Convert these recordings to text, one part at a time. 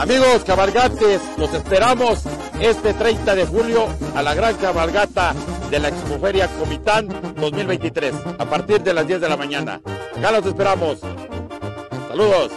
Amigos cabalgantes, los esperamos este 30 de julio a la gran cabalgata de la Expoferia Comitán 2023 a partir de las 10 de la mañana. Acá los esperamos. Saludos.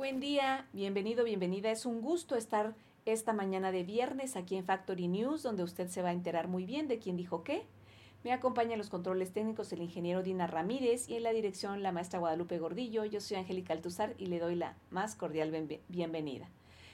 Buen día, bienvenido, bienvenida. Es un gusto estar esta mañana de viernes aquí en Factory News, donde usted se va a enterar muy bien de quién dijo qué. Me acompaña en los controles técnicos el ingeniero Dina Ramírez y en la dirección la maestra Guadalupe Gordillo. Yo soy Angélica Altuzar y le doy la más cordial bienvenida.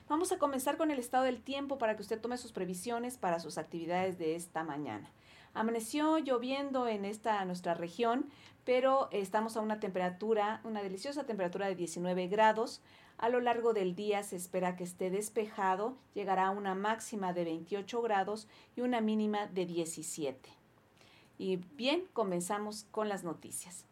Vamos a comenzar con el estado del tiempo para que usted tome sus previsiones para sus actividades de esta mañana. Amaneció lloviendo en esta nuestra región, pero estamos a una temperatura, una deliciosa temperatura de 19 grados. A lo largo del día se espera que esté despejado, llegará a una máxima de 28 grados y una mínima de 17. Y bien, comenzamos con las noticias.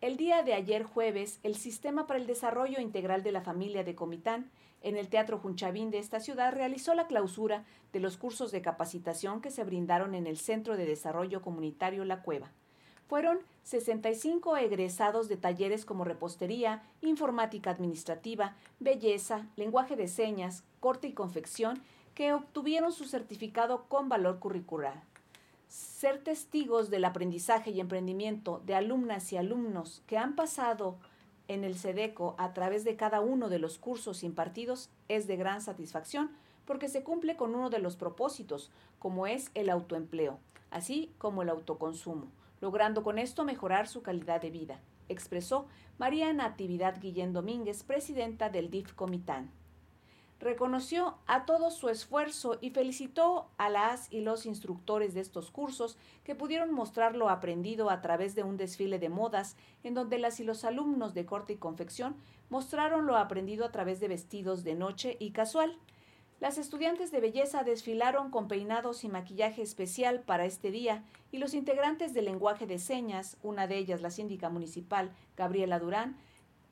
El día de ayer jueves, el Sistema para el Desarrollo Integral de la Familia de Comitán en el Teatro Junchavín de esta ciudad realizó la clausura de los cursos de capacitación que se brindaron en el Centro de Desarrollo Comunitario La Cueva fueron 65 egresados de talleres como repostería, informática administrativa, belleza, lenguaje de señas, corte y confección, que obtuvieron su certificado con valor curricular. Ser testigos del aprendizaje y emprendimiento de alumnas y alumnos que han pasado en el SEDECO a través de cada uno de los cursos impartidos es de gran satisfacción porque se cumple con uno de los propósitos, como es el autoempleo, así como el autoconsumo logrando con esto mejorar su calidad de vida, expresó María Natividad Guillén Domínguez, presidenta del DIF Comitán. Reconoció a todos su esfuerzo y felicitó a las y los instructores de estos cursos que pudieron mostrar lo aprendido a través de un desfile de modas en donde las y los alumnos de corte y confección mostraron lo aprendido a través de vestidos de noche y casual, las estudiantes de belleza desfilaron con peinados y maquillaje especial para este día y los integrantes del lenguaje de señas, una de ellas la síndica municipal Gabriela Durán,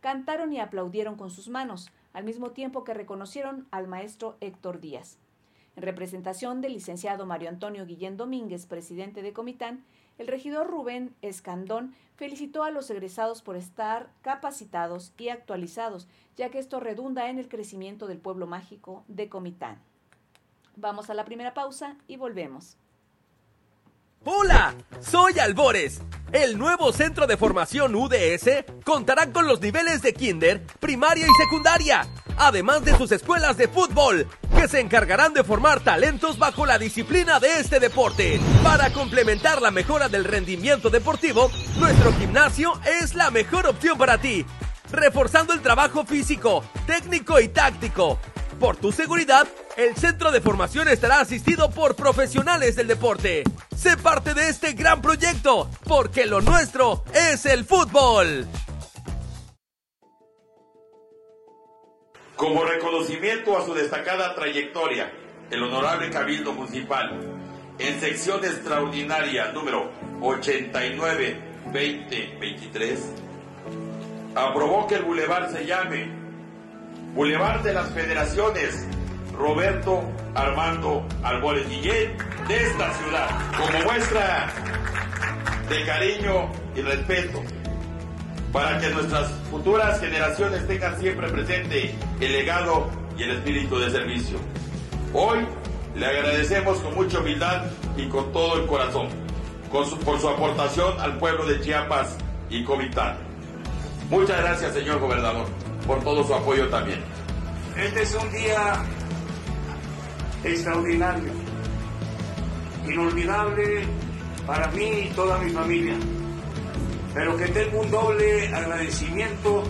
cantaron y aplaudieron con sus manos, al mismo tiempo que reconocieron al maestro Héctor Díaz. En representación del licenciado Mario Antonio Guillén Domínguez, presidente de Comitán, el regidor Rubén Escandón felicitó a los egresados por estar capacitados y actualizados, ya que esto redunda en el crecimiento del pueblo mágico de Comitán. Vamos a la primera pausa y volvemos. Hola, soy Albores. El nuevo centro de formación UDS contará con los niveles de kinder, primaria y secundaria, además de sus escuelas de fútbol, que se encargarán de formar talentos bajo la disciplina de este deporte. Para complementar la mejora del rendimiento deportivo, nuestro gimnasio es la mejor opción para ti, reforzando el trabajo físico, técnico y táctico por tu seguridad, el centro de formación estará asistido por profesionales del deporte. Sé parte de este gran proyecto, porque lo nuestro es el fútbol. Como reconocimiento a su destacada trayectoria, el Honorable Cabildo Municipal, en sección extraordinaria número 89-2023, aprobó que el bulevar se llame Boulevard de las Federaciones Roberto Armando Albores Guillén de esta ciudad, como muestra de cariño y respeto, para que nuestras futuras generaciones tengan siempre presente el legado y el espíritu de servicio. Hoy le agradecemos con mucha humildad y con todo el corazón por su aportación al pueblo de Chiapas y Comitán. Muchas gracias, señor gobernador, por todo su apoyo también. Este es un día extraordinario, inolvidable para mí y toda mi familia, pero que tengo un doble agradecimiento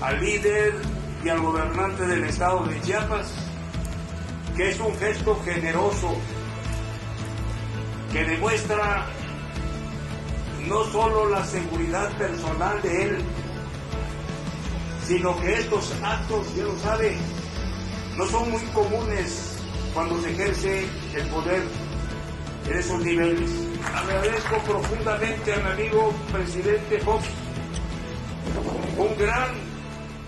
al líder y al gobernante del estado de Chiapas, que es un gesto generoso que demuestra no solo la seguridad personal de él, sino que estos actos, ya lo sabe, no son muy comunes cuando se ejerce el poder en esos niveles. Agradezco profundamente a mi amigo presidente Fox, un gran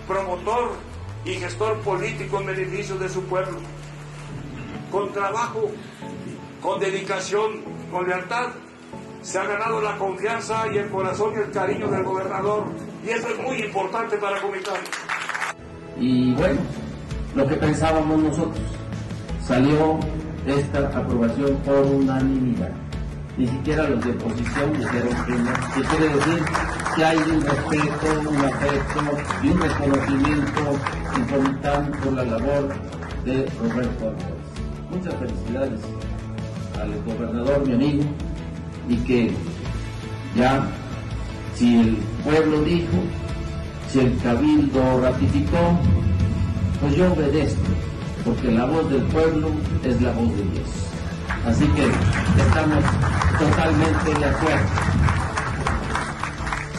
promotor y gestor político en beneficio de su pueblo. Con trabajo, con dedicación, con lealtad, se ha ganado la confianza y el corazón y el cariño del gobernador. Y eso es muy importante para Comitán. Y bueno, lo que pensábamos nosotros, salió esta aprobación por unanimidad. Ni siquiera los de oposición dijeron que no. Que quiere decir que hay un respeto, un afecto y un reconocimiento importante por la labor de Roberto Álvarez. Muchas felicidades al gobernador, mi amigo, y que ya, si el pueblo dijo, si el cabildo ratificó, pues yo obedezco, porque la voz del pueblo es la voz de Dios. Así que estamos totalmente de acuerdo.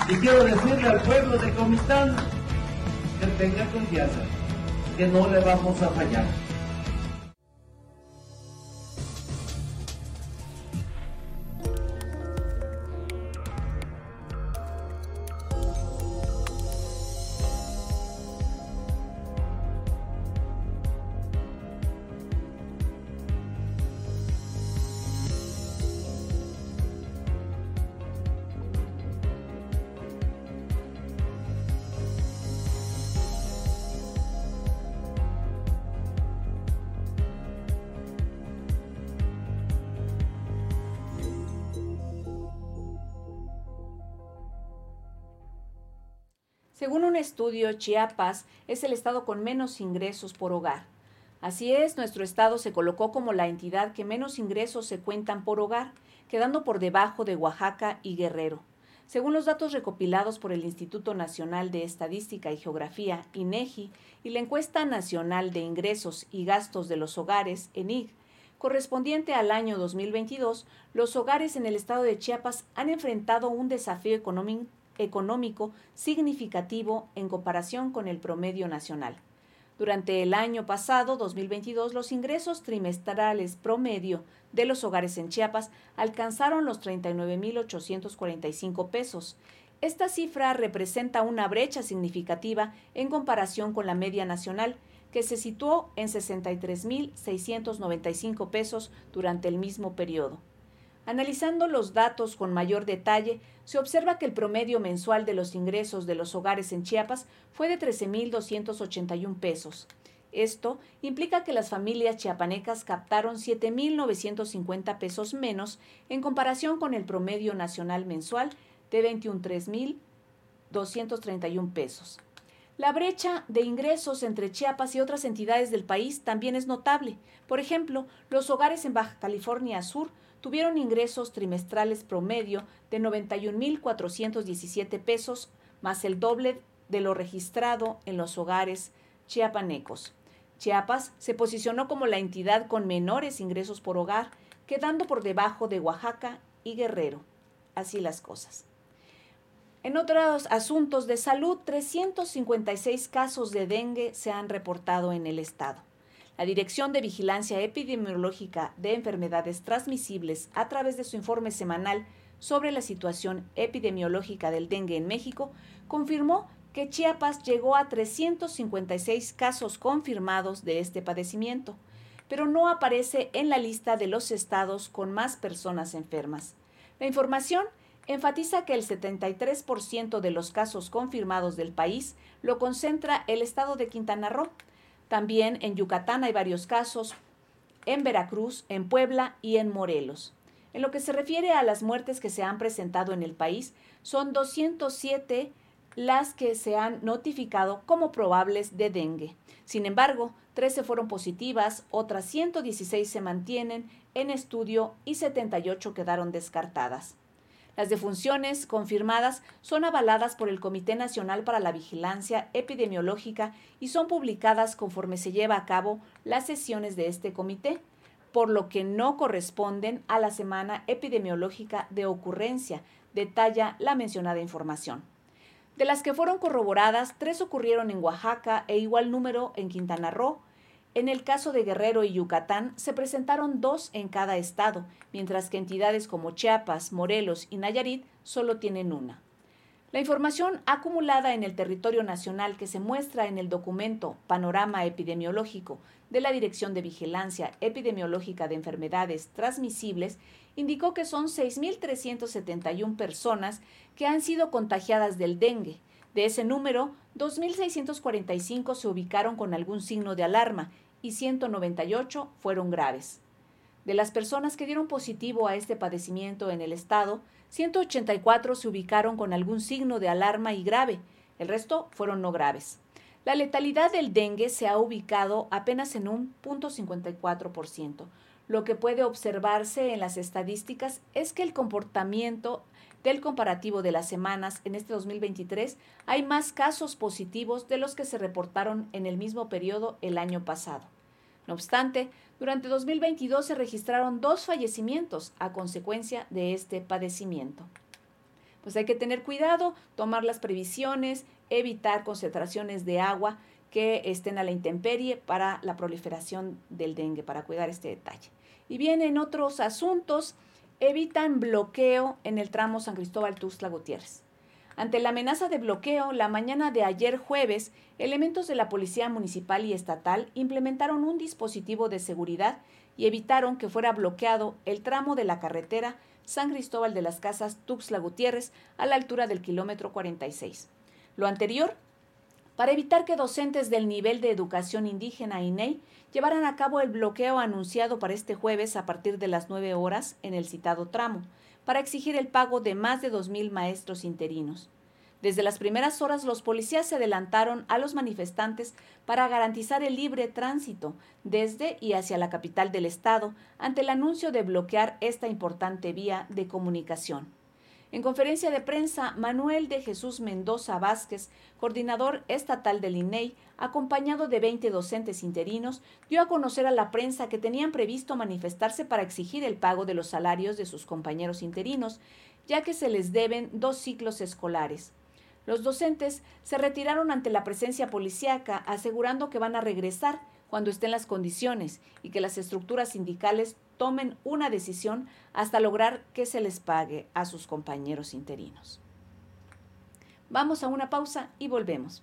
Y quiero decirle al pueblo de Comitán que tenga confianza, que no le vamos a fallar. Según un estudio, Chiapas es el estado con menos ingresos por hogar. Así es, nuestro estado se colocó como la entidad que menos ingresos se cuentan por hogar, quedando por debajo de Oaxaca y Guerrero. Según los datos recopilados por el Instituto Nacional de Estadística y Geografía, INEGI, y la Encuesta Nacional de Ingresos y Gastos de los Hogares, ENIG, correspondiente al año 2022, los hogares en el estado de Chiapas han enfrentado un desafío económico económico significativo en comparación con el promedio nacional. Durante el año pasado, 2022, los ingresos trimestrales promedio de los hogares en Chiapas alcanzaron los 39.845 pesos. Esta cifra representa una brecha significativa en comparación con la media nacional, que se situó en 63.695 pesos durante el mismo periodo. Analizando los datos con mayor detalle, se observa que el promedio mensual de los ingresos de los hogares en Chiapas fue de 13.281 pesos. Esto implica que las familias chiapanecas captaron 7.950 pesos menos en comparación con el promedio nacional mensual de 21.231 pesos. La brecha de ingresos entre Chiapas y otras entidades del país también es notable. Por ejemplo, los hogares en Baja California Sur tuvieron ingresos trimestrales promedio de 91.417 pesos, más el doble de lo registrado en los hogares chiapanecos. Chiapas se posicionó como la entidad con menores ingresos por hogar, quedando por debajo de Oaxaca y Guerrero. Así las cosas. En otros asuntos de salud, 356 casos de dengue se han reportado en el estado. La Dirección de Vigilancia Epidemiológica de Enfermedades Transmisibles, a través de su informe semanal sobre la situación epidemiológica del dengue en México, confirmó que Chiapas llegó a 356 casos confirmados de este padecimiento, pero no aparece en la lista de los estados con más personas enfermas. La información enfatiza que el 73% de los casos confirmados del país lo concentra el estado de Quintana Roo. También en Yucatán hay varios casos, en Veracruz, en Puebla y en Morelos. En lo que se refiere a las muertes que se han presentado en el país, son 207 las que se han notificado como probables de dengue. Sin embargo, 13 fueron positivas, otras 116 se mantienen en estudio y 78 quedaron descartadas. Las defunciones confirmadas son avaladas por el Comité Nacional para la Vigilancia Epidemiológica y son publicadas conforme se lleva a cabo las sesiones de este comité, por lo que no corresponden a la semana epidemiológica de ocurrencia, detalla la mencionada información. De las que fueron corroboradas, tres ocurrieron en Oaxaca e igual número en Quintana Roo, en el caso de Guerrero y Yucatán se presentaron dos en cada estado, mientras que entidades como Chiapas, Morelos y Nayarit solo tienen una. La información acumulada en el territorio nacional que se muestra en el documento Panorama Epidemiológico de la Dirección de Vigilancia Epidemiológica de Enfermedades Transmisibles indicó que son 6.371 personas que han sido contagiadas del dengue. De ese número, 2.645 se ubicaron con algún signo de alarma y 198 fueron graves. De las personas que dieron positivo a este padecimiento en el estado, 184 se ubicaron con algún signo de alarma y grave, el resto fueron no graves. La letalidad del dengue se ha ubicado apenas en un 0.54%. Lo que puede observarse en las estadísticas es que el comportamiento del comparativo de las semanas en este 2023 hay más casos positivos de los que se reportaron en el mismo periodo el año pasado. No obstante, durante 2022 se registraron dos fallecimientos a consecuencia de este padecimiento. Pues hay que tener cuidado, tomar las previsiones, evitar concentraciones de agua que estén a la intemperie para la proliferación del dengue, para cuidar este detalle. Y bien, en otros asuntos, evitan bloqueo en el tramo San Cristóbal Tuxtla Gutiérrez. Ante la amenaza de bloqueo, la mañana de ayer jueves, elementos de la Policía Municipal y Estatal implementaron un dispositivo de seguridad y evitaron que fuera bloqueado el tramo de la carretera San Cristóbal de las Casas Tuxtla Gutiérrez a la altura del kilómetro 46. Lo anterior para evitar que docentes del nivel de educación indígena INEI llevaran a cabo el bloqueo anunciado para este jueves a partir de las 9 horas en el citado tramo, para exigir el pago de más de 2.000 maestros interinos. Desde las primeras horas los policías se adelantaron a los manifestantes para garantizar el libre tránsito desde y hacia la capital del estado ante el anuncio de bloquear esta importante vía de comunicación. En conferencia de prensa, Manuel de Jesús Mendoza Vázquez, coordinador estatal del INEI, acompañado de 20 docentes interinos, dio a conocer a la prensa que tenían previsto manifestarse para exigir el pago de los salarios de sus compañeros interinos, ya que se les deben dos ciclos escolares. Los docentes se retiraron ante la presencia policíaca, asegurando que van a regresar cuando estén las condiciones y que las estructuras sindicales tomen una decisión hasta lograr que se les pague a sus compañeros interinos. Vamos a una pausa y volvemos.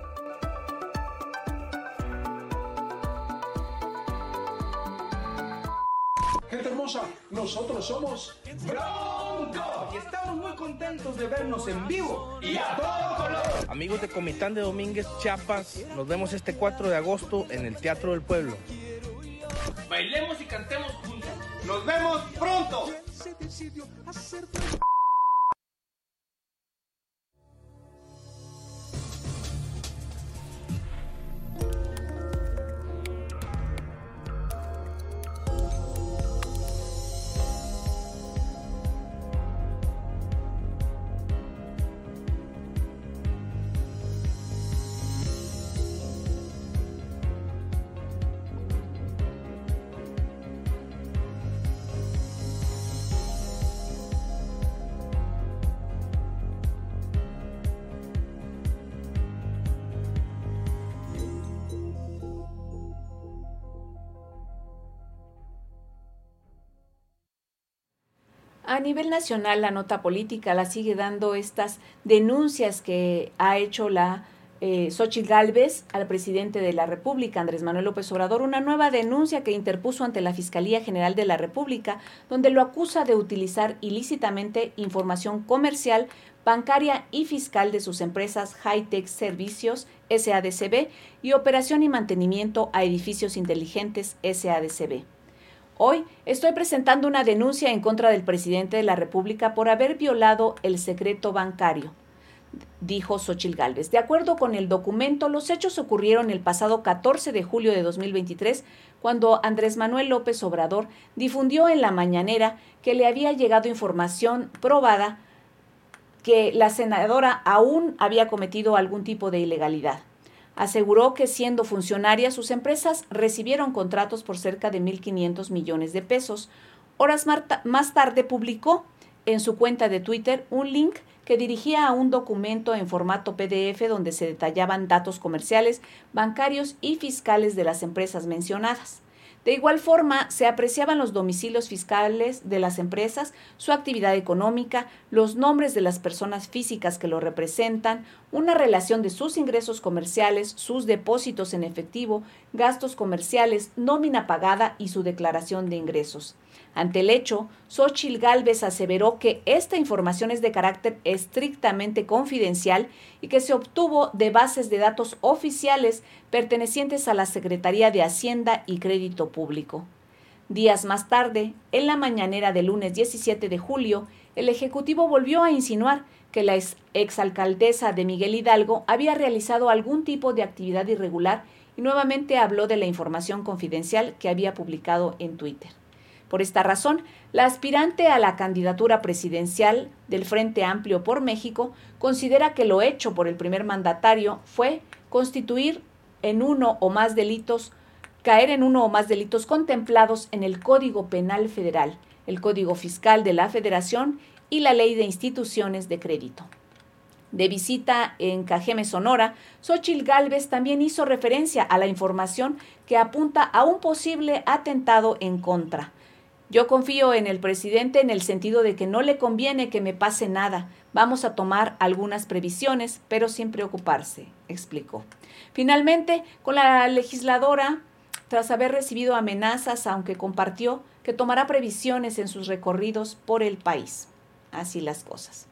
632 6661. nosotros somos Bronco y estamos muy contentos de vernos en vivo y a todo color. Amigos de Comitán de Domínguez, Chiapas, nos vemos este 4 de agosto en el Teatro del Pueblo. Bailemos y cantemos juntos. Nos vemos pronto. A nivel nacional, la nota política la sigue dando estas denuncias que ha hecho la eh, Xochitl Gálvez al presidente de la República, Andrés Manuel López Obrador, una nueva denuncia que interpuso ante la Fiscalía General de la República, donde lo acusa de utilizar ilícitamente información comercial, bancaria y fiscal de sus empresas Hightech Servicios, SADCB, y operación y mantenimiento a edificios inteligentes, SADCB. Hoy estoy presentando una denuncia en contra del presidente de la República por haber violado el secreto bancario dijo Xochil Gálvez. De acuerdo con el documento, los hechos ocurrieron el pasado 14 de julio de 2023, cuando Andrés Manuel López Obrador difundió en la mañanera que le había llegado información probada que la senadora aún había cometido algún tipo de ilegalidad. Aseguró que siendo funcionaria sus empresas recibieron contratos por cerca de 1.500 millones de pesos. Horas más tarde publicó en su cuenta de Twitter un link que dirigía a un documento en formato PDF donde se detallaban datos comerciales, bancarios y fiscales de las empresas mencionadas. De igual forma, se apreciaban los domicilios fiscales de las empresas, su actividad económica, los nombres de las personas físicas que lo representan, una relación de sus ingresos comerciales, sus depósitos en efectivo, gastos comerciales, nómina pagada y su declaración de ingresos. Ante el hecho, Xochil Gálvez aseveró que esta información es de carácter estrictamente confidencial y que se obtuvo de bases de datos oficiales pertenecientes a la Secretaría de Hacienda y Crédito Público. Días más tarde, en la mañanera del lunes 17 de julio, el Ejecutivo volvió a insinuar que la exalcaldesa de Miguel Hidalgo había realizado algún tipo de actividad irregular y nuevamente habló de la información confidencial que había publicado en Twitter. Por esta razón, la aspirante a la candidatura presidencial del Frente Amplio por México considera que lo hecho por el primer mandatario fue constituir en uno o más delitos, caer en uno o más delitos contemplados en el Código Penal Federal, el Código Fiscal de la Federación y la Ley de Instituciones de Crédito. De visita en Cajeme, Sonora, Xochil Gálvez también hizo referencia a la información que apunta a un posible atentado en contra yo confío en el presidente en el sentido de que no le conviene que me pase nada. Vamos a tomar algunas previsiones, pero sin preocuparse, explicó. Finalmente, con la legisladora, tras haber recibido amenazas, aunque compartió que tomará previsiones en sus recorridos por el país. Así las cosas.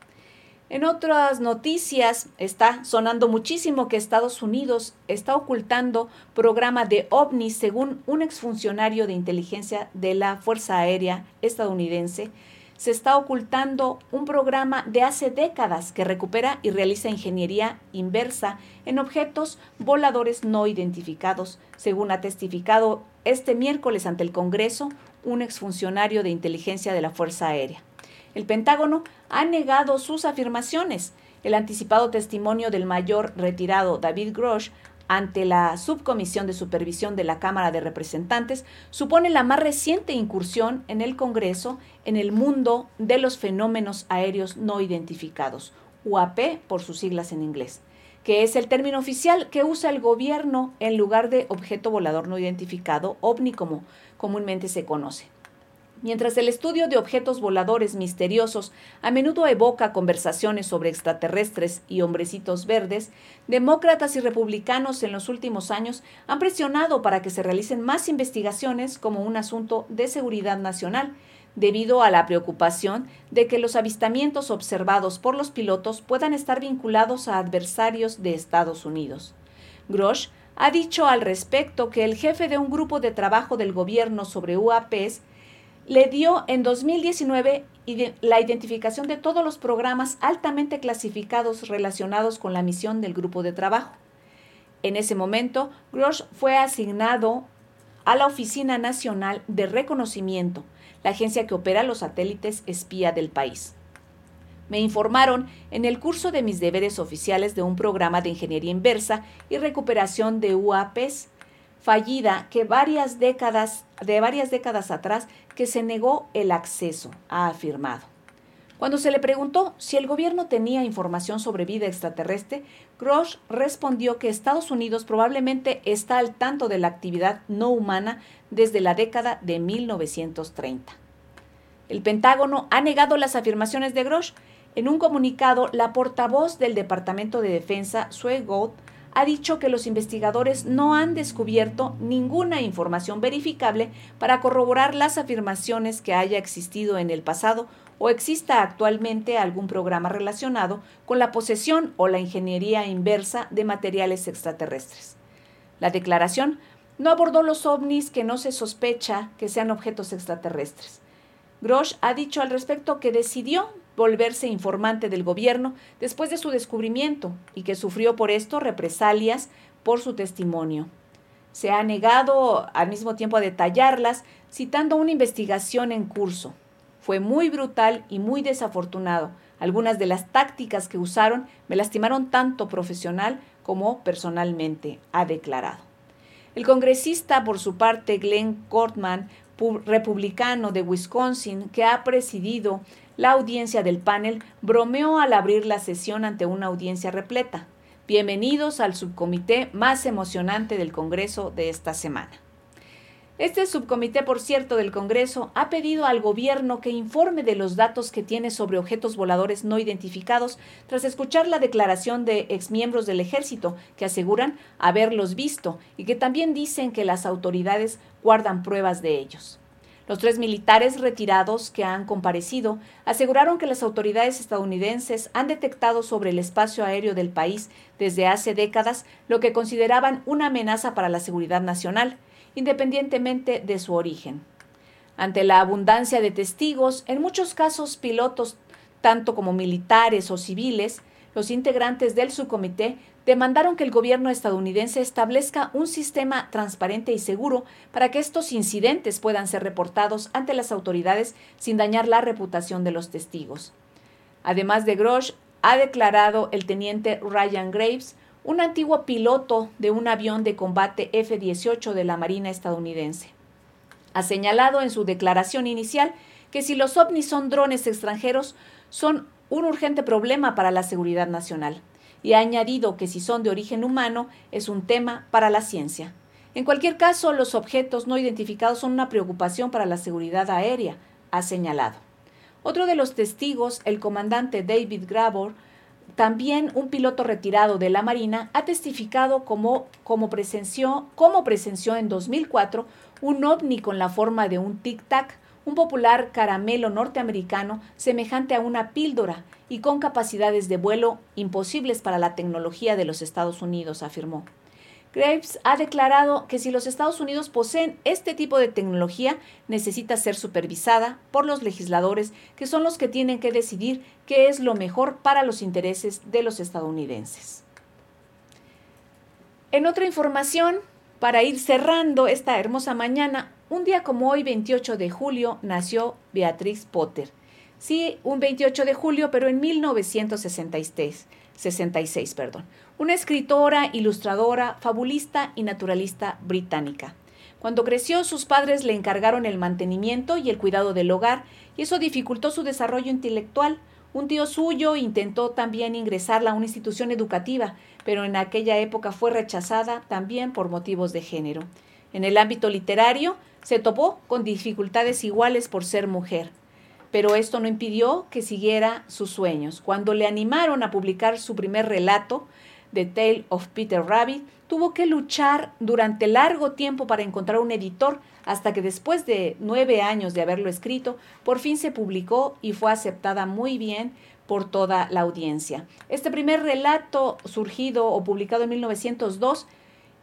En otras noticias está sonando muchísimo que Estados Unidos está ocultando programa de ovnis según un exfuncionario de inteligencia de la Fuerza Aérea estadounidense. Se está ocultando un programa de hace décadas que recupera y realiza ingeniería inversa en objetos voladores no identificados, según ha testificado este miércoles ante el Congreso un exfuncionario de inteligencia de la Fuerza Aérea. El Pentágono ha negado sus afirmaciones. El anticipado testimonio del mayor retirado David Grosh ante la Subcomisión de Supervisión de la Cámara de Representantes supone la más reciente incursión en el Congreso en el mundo de los fenómenos aéreos no identificados, UAP por sus siglas en inglés, que es el término oficial que usa el gobierno en lugar de objeto volador no identificado, ovni como comúnmente se conoce. Mientras el estudio de objetos voladores misteriosos a menudo evoca conversaciones sobre extraterrestres y hombrecitos verdes, demócratas y republicanos en los últimos años han presionado para que se realicen más investigaciones como un asunto de seguridad nacional, debido a la preocupación de que los avistamientos observados por los pilotos puedan estar vinculados a adversarios de Estados Unidos. Grosh ha dicho al respecto que el jefe de un grupo de trabajo del gobierno sobre UAPs le dio en 2019 la identificación de todos los programas altamente clasificados relacionados con la misión del grupo de trabajo. En ese momento, Grosh fue asignado a la Oficina Nacional de Reconocimiento, la agencia que opera los satélites espía del país. Me informaron en el curso de mis deberes oficiales de un programa de ingeniería inversa y recuperación de UAPs fallida que varias décadas, de varias décadas atrás que se negó el acceso, ha afirmado. Cuando se le preguntó si el gobierno tenía información sobre vida extraterrestre, Grosh respondió que Estados Unidos probablemente está al tanto de la actividad no humana desde la década de 1930. El Pentágono ha negado las afirmaciones de Grosh. En un comunicado, la portavoz del Departamento de Defensa, Sue Gold, ha dicho que los investigadores no han descubierto ninguna información verificable para corroborar las afirmaciones que haya existido en el pasado o exista actualmente algún programa relacionado con la posesión o la ingeniería inversa de materiales extraterrestres. La declaración no abordó los ovnis que no se sospecha que sean objetos extraterrestres. Grosh ha dicho al respecto que decidió volverse informante del gobierno después de su descubrimiento y que sufrió por esto represalias por su testimonio. Se ha negado al mismo tiempo a detallarlas, citando una investigación en curso. Fue muy brutal y muy desafortunado. Algunas de las tácticas que usaron me lastimaron tanto profesional como personalmente, ha declarado. El congresista, por su parte, Glenn Cortman, republicano de Wisconsin, que ha presidido la audiencia del panel, bromeó al abrir la sesión ante una audiencia repleta. Bienvenidos al subcomité más emocionante del Congreso de esta semana. Este subcomité, por cierto, del Congreso ha pedido al gobierno que informe de los datos que tiene sobre objetos voladores no identificados tras escuchar la declaración de exmiembros del ejército que aseguran haberlos visto y que también dicen que las autoridades guardan pruebas de ellos. Los tres militares retirados que han comparecido aseguraron que las autoridades estadounidenses han detectado sobre el espacio aéreo del país desde hace décadas lo que consideraban una amenaza para la seguridad nacional independientemente de su origen. Ante la abundancia de testigos, en muchos casos pilotos, tanto como militares o civiles, los integrantes del subcomité demandaron que el gobierno estadounidense establezca un sistema transparente y seguro para que estos incidentes puedan ser reportados ante las autoridades sin dañar la reputación de los testigos. Además de Grosh, ha declarado el teniente Ryan Graves, un antiguo piloto de un avión de combate F-18 de la Marina estadounidense. Ha señalado en su declaración inicial que si los ovnis son drones extranjeros, son un urgente problema para la seguridad nacional, y ha añadido que si son de origen humano, es un tema para la ciencia. En cualquier caso, los objetos no identificados son una preocupación para la seguridad aérea, ha señalado. Otro de los testigos, el comandante David Grabor, también un piloto retirado de la Marina ha testificado como, como, presenció, como presenció en 2004 un ovni con la forma de un tic-tac, un popular caramelo norteamericano semejante a una píldora y con capacidades de vuelo imposibles para la tecnología de los Estados Unidos, afirmó. Graves ha declarado que si los Estados Unidos poseen este tipo de tecnología, necesita ser supervisada por los legisladores, que son los que tienen que decidir qué es lo mejor para los intereses de los estadounidenses. En otra información, para ir cerrando esta hermosa mañana, un día como hoy, 28 de julio, nació Beatriz Potter. Sí, un 28 de julio, pero en 1966. 66, perdón una escritora, ilustradora, fabulista y naturalista británica. Cuando creció, sus padres le encargaron el mantenimiento y el cuidado del hogar, y eso dificultó su desarrollo intelectual. Un tío suyo intentó también ingresarla a una institución educativa, pero en aquella época fue rechazada también por motivos de género. En el ámbito literario, se topó con dificultades iguales por ser mujer. Pero esto no impidió que siguiera sus sueños. Cuando le animaron a publicar su primer relato, The Tale of Peter Rabbit, tuvo que luchar durante largo tiempo para encontrar un editor hasta que después de nueve años de haberlo escrito, por fin se publicó y fue aceptada muy bien por toda la audiencia. Este primer relato surgido o publicado en 1902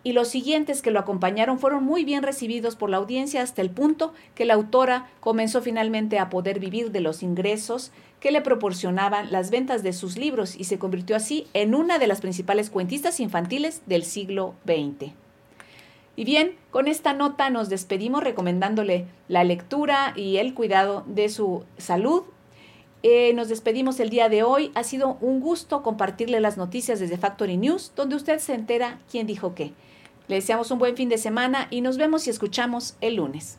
y los siguientes que lo acompañaron fueron muy bien recibidos por la audiencia hasta el punto que la autora comenzó finalmente a poder vivir de los ingresos que le proporcionaban las ventas de sus libros y se convirtió así en una de las principales cuentistas infantiles del siglo XX. Y bien, con esta nota nos despedimos recomendándole la lectura y el cuidado de su salud. Eh, nos despedimos el día de hoy. Ha sido un gusto compartirle las noticias desde Factory News, donde usted se entera quién dijo qué. Le deseamos un buen fin de semana y nos vemos y escuchamos el lunes.